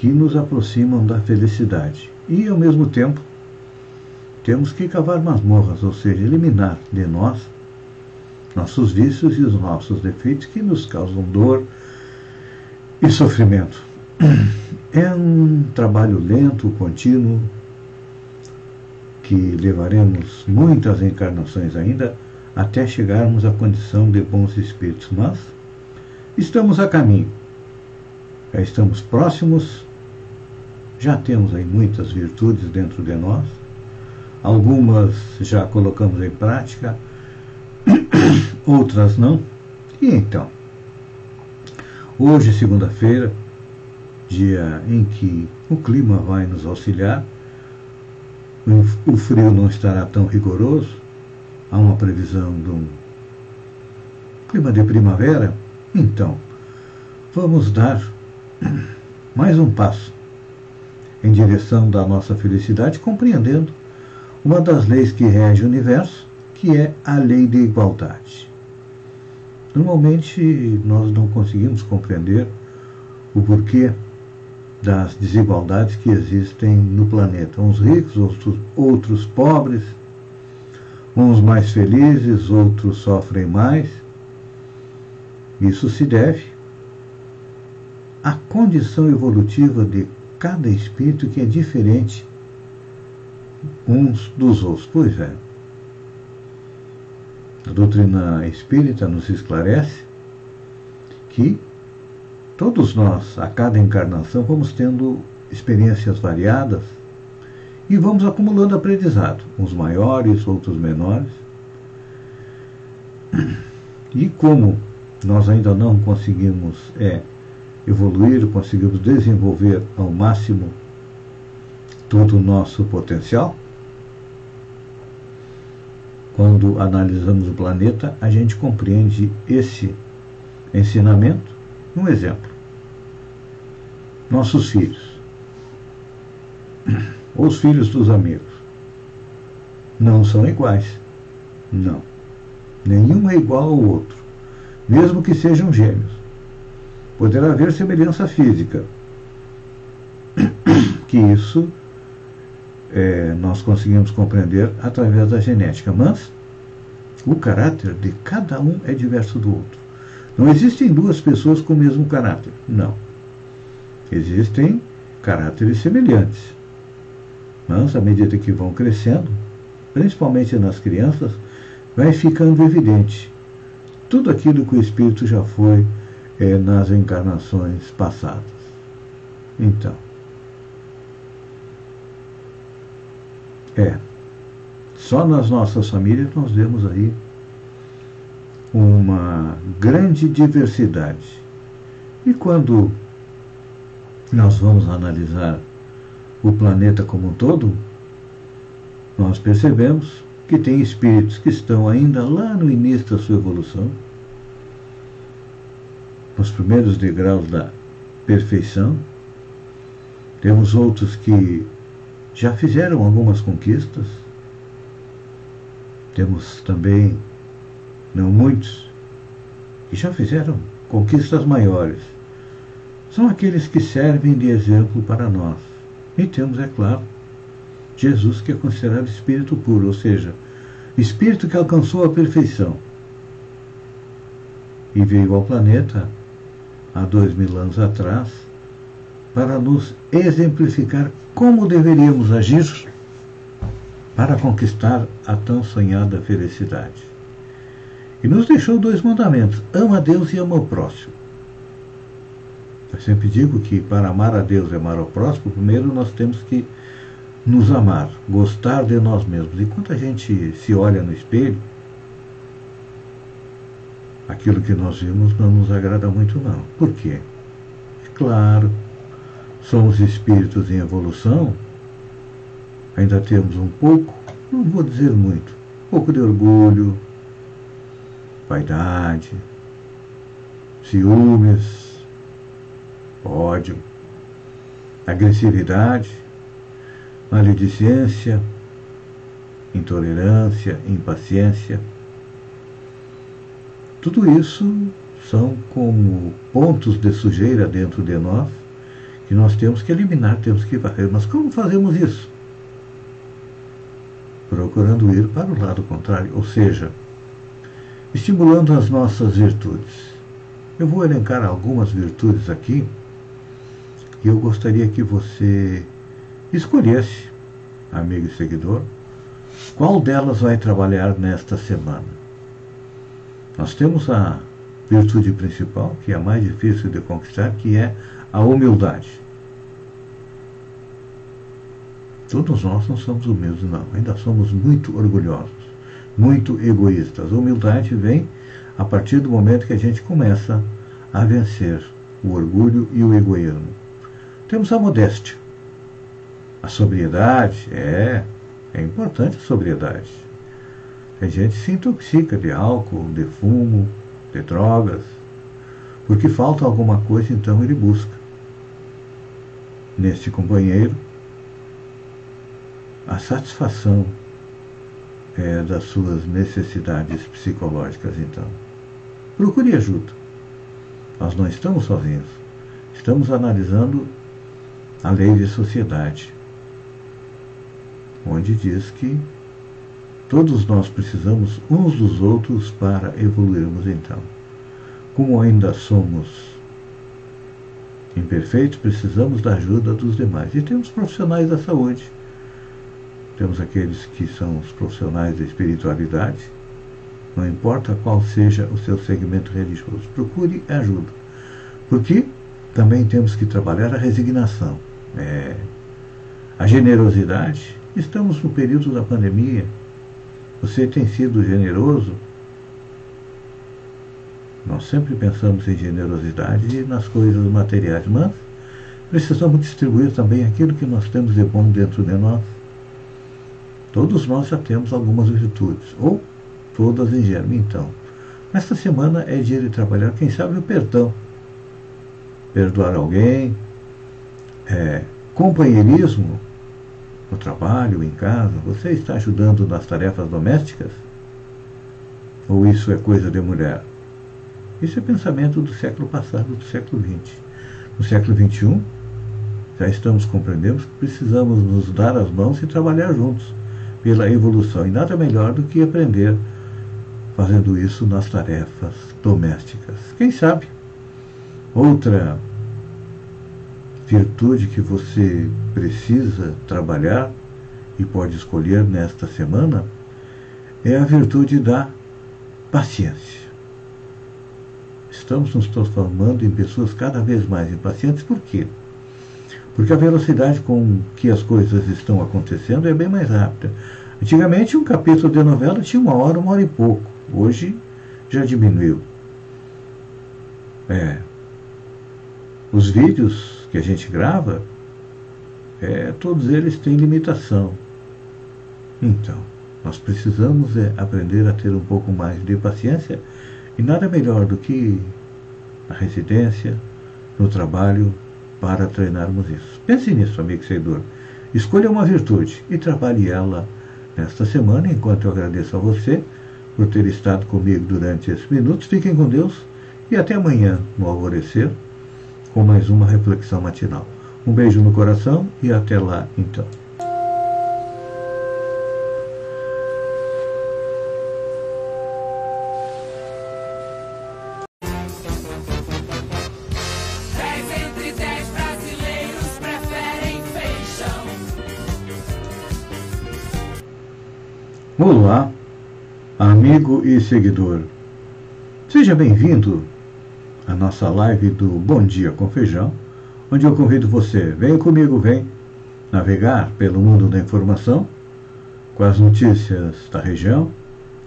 que nos aproximam da felicidade. E, ao mesmo tempo, temos que cavar masmorras, ou seja, eliminar de nós nossos vícios e os nossos defeitos que nos causam dor e sofrimento. É um trabalho lento, contínuo, que levaremos muitas encarnações ainda até chegarmos à condição de bons espíritos, mas estamos a caminho. Já estamos próximos já temos aí muitas virtudes dentro de nós, algumas já colocamos em prática, outras não. E então, hoje, segunda-feira, dia em que o clima vai nos auxiliar, o frio não estará tão rigoroso, há uma previsão de um clima de primavera, então, vamos dar mais um passo em direção da nossa felicidade, compreendendo uma das leis que rege o universo, que é a lei de igualdade. Normalmente nós não conseguimos compreender o porquê das desigualdades que existem no planeta. Uns ricos, outros, outros pobres, uns mais felizes, outros sofrem mais. Isso se deve à condição evolutiva de cada espírito que é diferente uns dos outros. Pois é. A doutrina espírita nos esclarece que todos nós, a cada encarnação, vamos tendo experiências variadas e vamos acumulando aprendizado, uns maiores, outros menores. E como nós ainda não conseguimos é, evoluir, conseguimos desenvolver ao máximo todo o nosso potencial. Quando analisamos o planeta, a gente compreende esse ensinamento. Um exemplo: nossos filhos, ou os filhos dos amigos, não são iguais. Não. Nenhum é igual ao outro, mesmo que sejam gêmeos poderá haver semelhança física. Que isso é, nós conseguimos compreender através da genética, mas o caráter de cada um é diverso do outro. Não existem duas pessoas com o mesmo caráter. Não. Existem caráteres semelhantes. Mas, à medida que vão crescendo, principalmente nas crianças, vai ficando evidente tudo aquilo que o espírito já foi é, nas encarnações passadas. Então, é, só nas nossas famílias nós vemos aí uma grande diversidade. E quando nós vamos analisar o planeta como um todo, nós percebemos que tem espíritos que estão ainda lá no início da sua evolução, nos primeiros degraus da perfeição. Temos outros que já fizeram algumas conquistas. Temos também, não muitos, que já fizeram conquistas maiores. São aqueles que servem de exemplo para nós. E temos, é claro, Jesus, que é considerado espírito puro, ou seja, espírito que alcançou a perfeição e veio ao planeta há dois mil anos atrás para nos exemplificar como deveríamos agir para conquistar a tão sonhada felicidade. E nos deixou dois mandamentos: ama a Deus e ama o próximo. Eu sempre digo que para amar a Deus e amar o próximo, primeiro nós temos que nos amar, gostar de nós mesmos. E quando a gente se olha no espelho, aquilo que nós vimos não nos agrada muito, não. Por quê? Claro, somos espíritos em evolução, ainda temos um pouco, não vou dizer muito, um pouco de orgulho, vaidade, ciúmes, ódio, agressividade, maledicência, intolerância, impaciência. Tudo isso são como pontos de sujeira dentro de nós que nós temos que eliminar, temos que varrer. Mas como fazemos isso? Procurando ir para o lado contrário, ou seja, estimulando as nossas virtudes. Eu vou elencar algumas virtudes aqui e eu gostaria que você escolhesse, amigo e seguidor, qual delas vai trabalhar nesta semana. Nós temos a virtude principal, que é a mais difícil de conquistar, que é a humildade. Todos nós não somos humildes, não. Ainda somos muito orgulhosos, muito egoístas. A humildade vem a partir do momento que a gente começa a vencer o orgulho e o egoísmo. Temos a modéstia. A sobriedade, é, é importante a sobriedade. A gente se intoxica de álcool, de fumo, de drogas, porque falta alguma coisa, então ele busca. Neste companheiro, a satisfação é, das suas necessidades psicológicas, então. Procure ajuda. Nós não estamos sozinhos. Estamos analisando a lei de sociedade, onde diz que todos nós precisamos uns dos outros para evoluirmos então. Como ainda somos imperfeitos, precisamos da ajuda dos demais. E temos profissionais da saúde, temos aqueles que são os profissionais da espiritualidade, não importa qual seja o seu segmento religioso, procure ajuda. Porque também temos que trabalhar a resignação é, a generosidade. Estamos no período da pandemia. Você tem sido generoso? Nós sempre pensamos em generosidade e nas coisas materiais, mas precisamos distribuir também aquilo que nós temos de bom dentro de nós. Todos nós já temos algumas virtudes, ou todas em germe, então. Nesta semana é dia de trabalhar, quem sabe, o perdão. Perdoar alguém, é, companheirismo no trabalho, em casa, você está ajudando nas tarefas domésticas? Ou isso é coisa de mulher? Isso é pensamento do século passado, do século XX. No século XXI, já estamos compreendendo que precisamos nos dar as mãos e trabalhar juntos pela evolução. E nada melhor do que aprender fazendo isso nas tarefas domésticas. Quem sabe? Outra virtude que você precisa trabalhar e pode escolher nesta semana é a virtude da paciência. Estamos nos transformando em pessoas cada vez mais impacientes, por quê? Porque a velocidade com que as coisas estão acontecendo é bem mais rápida. Antigamente, um capítulo de novela tinha uma hora, uma hora e pouco. Hoje já diminuiu. É. Os vídeos que a gente grava, é, todos eles têm limitação. Então, nós precisamos é, aprender a ter um pouco mais de paciência e nada melhor do que na residência, no trabalho, para treinarmos isso. Pense nisso, amigo seguidor. Escolha uma virtude e trabalhe ela nesta semana, enquanto eu agradeço a você por ter estado comigo durante esses minutos. Fiquem com Deus e até amanhã, no alvorecer com mais uma reflexão matinal. Um beijo no coração e até lá então. Olá, amigo e seguidor. Seja bem-vindo à nossa live do Bom Dia com Feijão, onde eu convido você, vem comigo, vem navegar pelo mundo da informação com as notícias da região,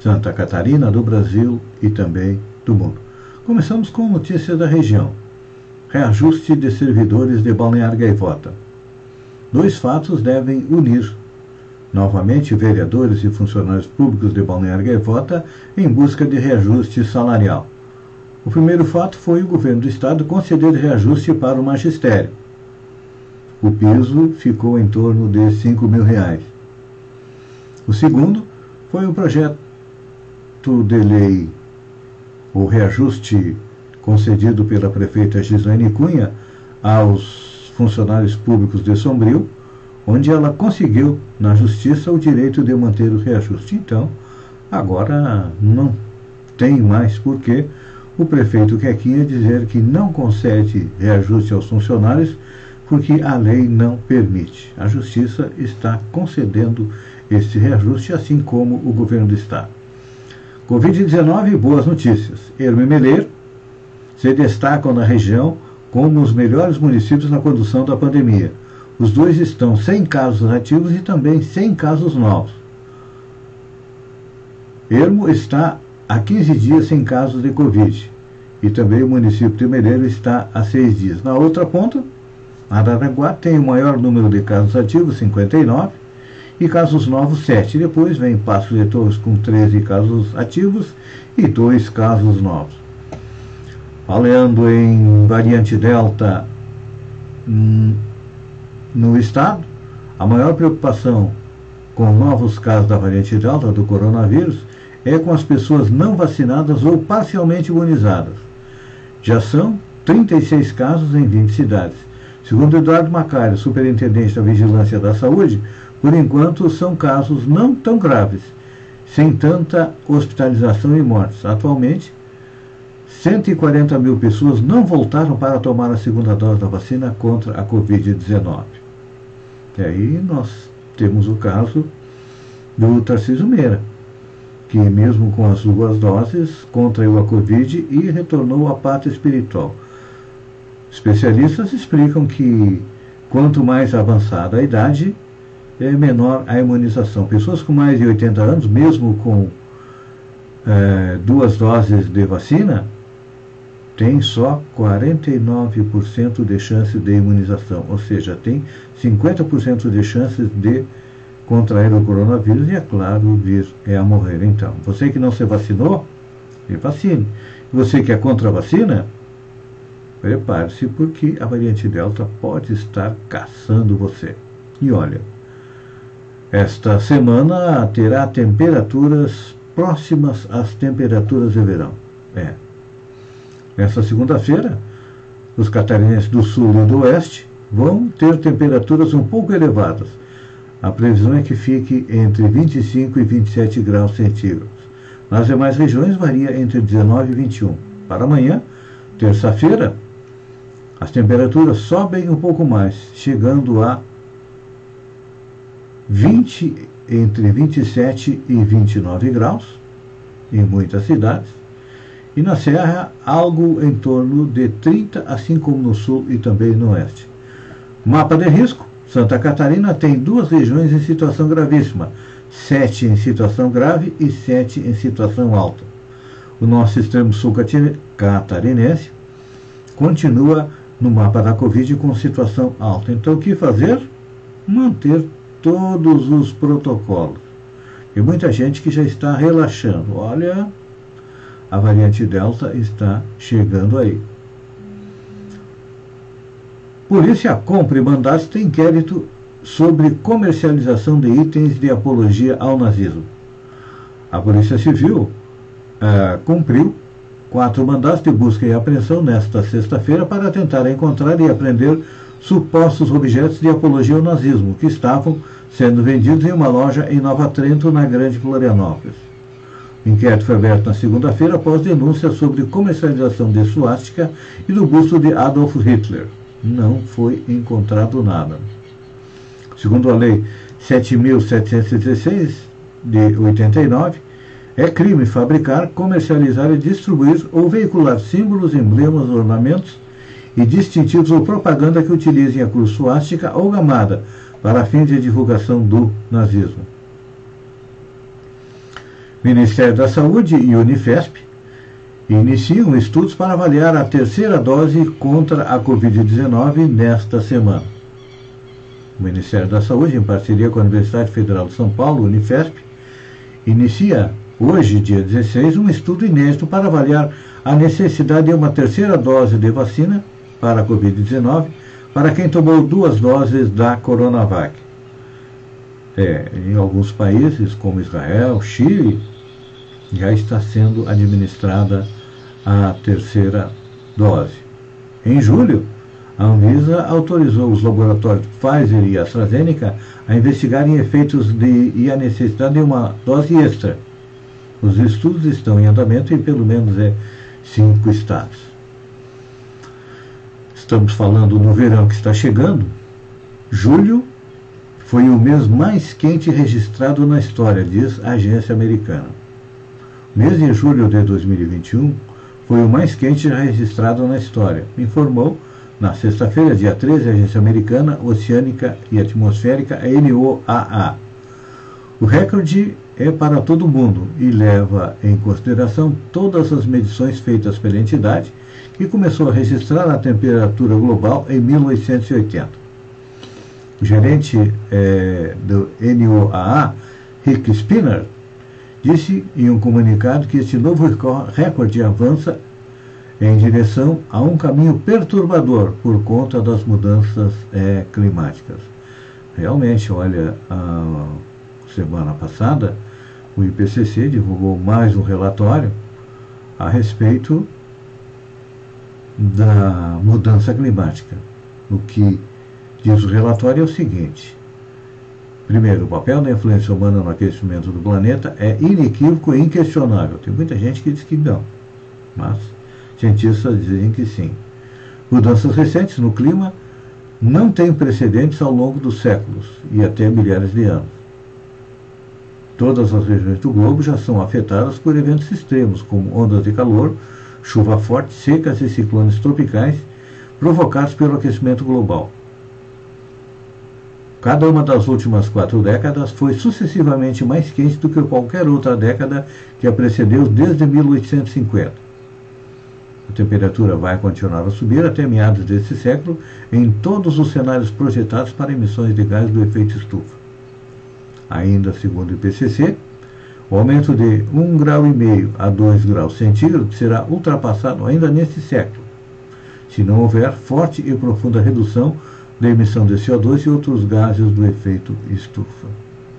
Santa Catarina, do Brasil e também do mundo. Começamos com notícias da região. Reajuste de servidores de Balneário Gaivota. Dois fatos devem unir novamente vereadores e funcionários públicos de Balneário Gaivota em busca de reajuste salarial. O primeiro fato foi o governo do estado conceder reajuste para o magistério. O piso ficou em torno de 5 mil reais. O segundo foi o projeto de lei, o reajuste concedido pela prefeita Gislaine Cunha aos funcionários públicos de Sombrio, onde ela conseguiu na justiça o direito de manter o reajuste. Então, agora não tem mais porquê o prefeito Quequinha dizer que não concede reajuste aos funcionários porque a lei não permite. A justiça está concedendo este reajuste, assim como o governo do estado. Covid-19, boas notícias. Herme Meleiro se destacam na região como os melhores municípios na condução da pandemia. Os dois estão sem casos ativos e também sem casos novos. Ermo está há 15 dias sem casos de Covid. E também o município de Mereiro está há seis dias. Na outra ponta, Araranguá tem o maior número de casos ativos, 59, e casos novos, 7. Depois vem Passo de Torres com 13 casos ativos e 2 casos novos. Falando em variante Delta, hum, no estado, a maior preocupação com novos casos da variante Delta do coronavírus é com as pessoas não vacinadas ou parcialmente imunizadas. Já são 36 casos em 20 cidades. Segundo Eduardo Macário, superintendente da Vigilância da Saúde, por enquanto são casos não tão graves, sem tanta hospitalização e mortes. Atualmente, 140 mil pessoas não voltaram para tomar a segunda dose da vacina contra a Covid-19. E aí nós temos o caso do Tarcísio Meira, que mesmo com as duas doses contraiu a Covid e retornou à pátria espiritual. Especialistas explicam que quanto mais avançada a idade, é menor a imunização. Pessoas com mais de 80 anos, mesmo com é, duas doses de vacina, tem só 49% de chance de imunização, ou seja, tem 50% de chances de contrair o coronavírus e, é claro, vir é a morrer. Então, você que não se vacinou, se vacine. Você que é contra a vacina, prepare-se porque a variante Delta pode estar caçando você. E olha, esta semana terá temperaturas próximas às temperaturas de verão. É, Nesta segunda-feira, os catarinenses do sul e do oeste vão ter temperaturas um pouco elevadas. A previsão é que fique entre 25 e 27 graus centígrados. Nas demais regiões varia entre 19 e 21. Para amanhã, terça-feira, as temperaturas sobem um pouco mais, chegando a 20 entre 27 e 29 graus em muitas cidades e na Serra algo em torno de 30, assim como no sul e também no oeste. Mapa de risco: Santa Catarina tem duas regiões em situação gravíssima, sete em situação grave e sete em situação alta. O nosso extremo sul catarinense continua no mapa da Covid com situação alta. Então, o que fazer? Manter todos os protocolos. E muita gente que já está relaxando. Olha, a variante Delta está chegando aí. Polícia compra e mandato inquérito sobre comercialização de itens de apologia ao nazismo. A Polícia Civil uh, cumpriu quatro mandatos de busca e apreensão nesta sexta-feira para tentar encontrar e apreender supostos objetos de apologia ao nazismo que estavam sendo vendidos em uma loja em Nova Trento, na Grande Florianópolis. O inquérito foi aberto na segunda-feira após denúncias sobre comercialização de suástica e do busto de Adolf Hitler. Não foi encontrado nada. Segundo a Lei 7.716 de 89, é crime fabricar, comercializar e distribuir ou veicular símbolos, emblemas, ornamentos e distintivos ou propaganda que utilizem a cruz suástica ou gamada para fins de divulgação do nazismo. Ministério da Saúde e Unifesp iniciam estudos para avaliar a terceira dose contra a Covid-19 nesta semana. O Ministério da Saúde, em parceria com a Universidade Federal de São Paulo, Unifesp, inicia hoje, dia 16, um estudo inédito para avaliar a necessidade de uma terceira dose de vacina para a Covid-19 para quem tomou duas doses da Coronavac. É, em alguns países, como Israel, Chile, já está sendo administrada a terceira dose. Em julho, a Anvisa autorizou os laboratórios Pfizer e AstraZeneca a investigarem efeitos de, e a necessidade de uma dose extra. Os estudos estão em andamento em pelo menos é, cinco estados. Estamos falando no verão que está chegando. Julho foi o mês mais quente registrado na história, diz a agência americana. O mês de julho de 2021 foi o mais quente já registrado na história, informou na sexta-feira, dia 13, a Agência Americana Oceânica e Atmosférica, NOAA. O recorde é para todo mundo e leva em consideração todas as medições feitas pela entidade, que começou a registrar a temperatura global em 1880. O gerente é, do NOAA, Rick Spinner, disse em um comunicado que este novo recorde avança em direção a um caminho perturbador por conta das mudanças é, climáticas. Realmente, olha, a semana passada o IPCC divulgou mais um relatório a respeito da mudança climática. O que diz o relatório é o seguinte: Primeiro, o papel da influência humana no aquecimento do planeta é inequívoco e inquestionável. Tem muita gente que diz que não, mas cientistas dizem que sim. Mudanças recentes no clima não têm precedentes ao longo dos séculos e até milhares de anos. Todas as regiões do globo já são afetadas por eventos extremos, como ondas de calor, chuva forte, secas e ciclones tropicais provocados pelo aquecimento global. Cada uma das últimas quatro décadas foi sucessivamente mais quente do que qualquer outra década que a precedeu desde 1850. A temperatura vai continuar a subir até meados deste século em todos os cenários projetados para emissões de gás do efeito estufa. Ainda segundo o IPCC, o aumento de 1,5 grau a 2 graus centígrados será ultrapassado ainda neste século, se não houver forte e profunda redução da emissão de CO2 e outros gases do efeito estufa.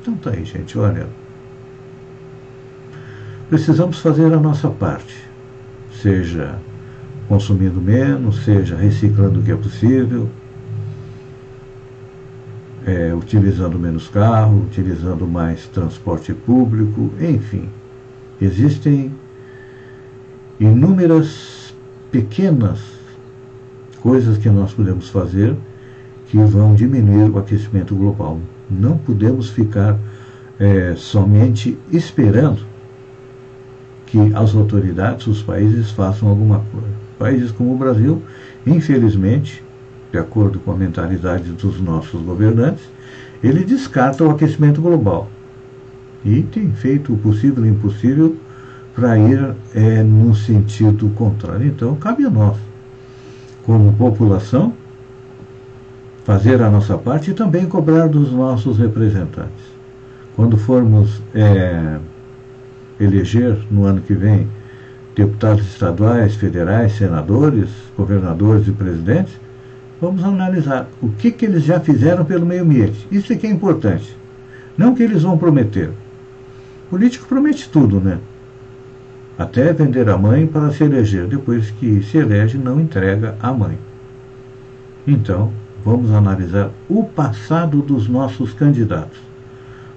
Então tá aí, gente, olha. Precisamos fazer a nossa parte, seja consumindo menos, seja reciclando o que é possível, é, utilizando menos carro, utilizando mais transporte público, enfim. Existem inúmeras pequenas coisas que nós podemos fazer que vão diminuir o aquecimento global. Não podemos ficar é, somente esperando que as autoridades, os países façam alguma coisa. Países como o Brasil, infelizmente, de acordo com a mentalidade dos nossos governantes, ele descarta o aquecimento global e tem feito o possível e o impossível para ir é, no sentido contrário. Então, cabe a nós, como população, fazer a nossa parte e também cobrar dos nossos representantes. Quando formos é, eleger no ano que vem deputados estaduais, federais, senadores, governadores e presidentes, vamos analisar o que, que eles já fizeram pelo meio ambiente. Isso é que é importante. Não que eles vão prometer. O político promete tudo, né? Até vender a mãe para se eleger. Depois que se elege, não entrega a mãe. Então, vamos analisar o passado dos nossos candidatos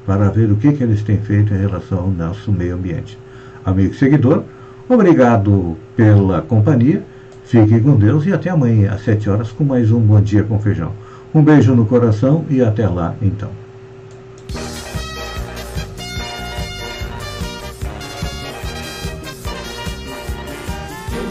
para ver o que, que eles têm feito em relação ao nosso meio ambiente. Amigo seguidor, obrigado pela companhia, fique com Deus e até amanhã às 7 horas com mais um Bom Dia com Feijão. Um beijo no coração e até lá então.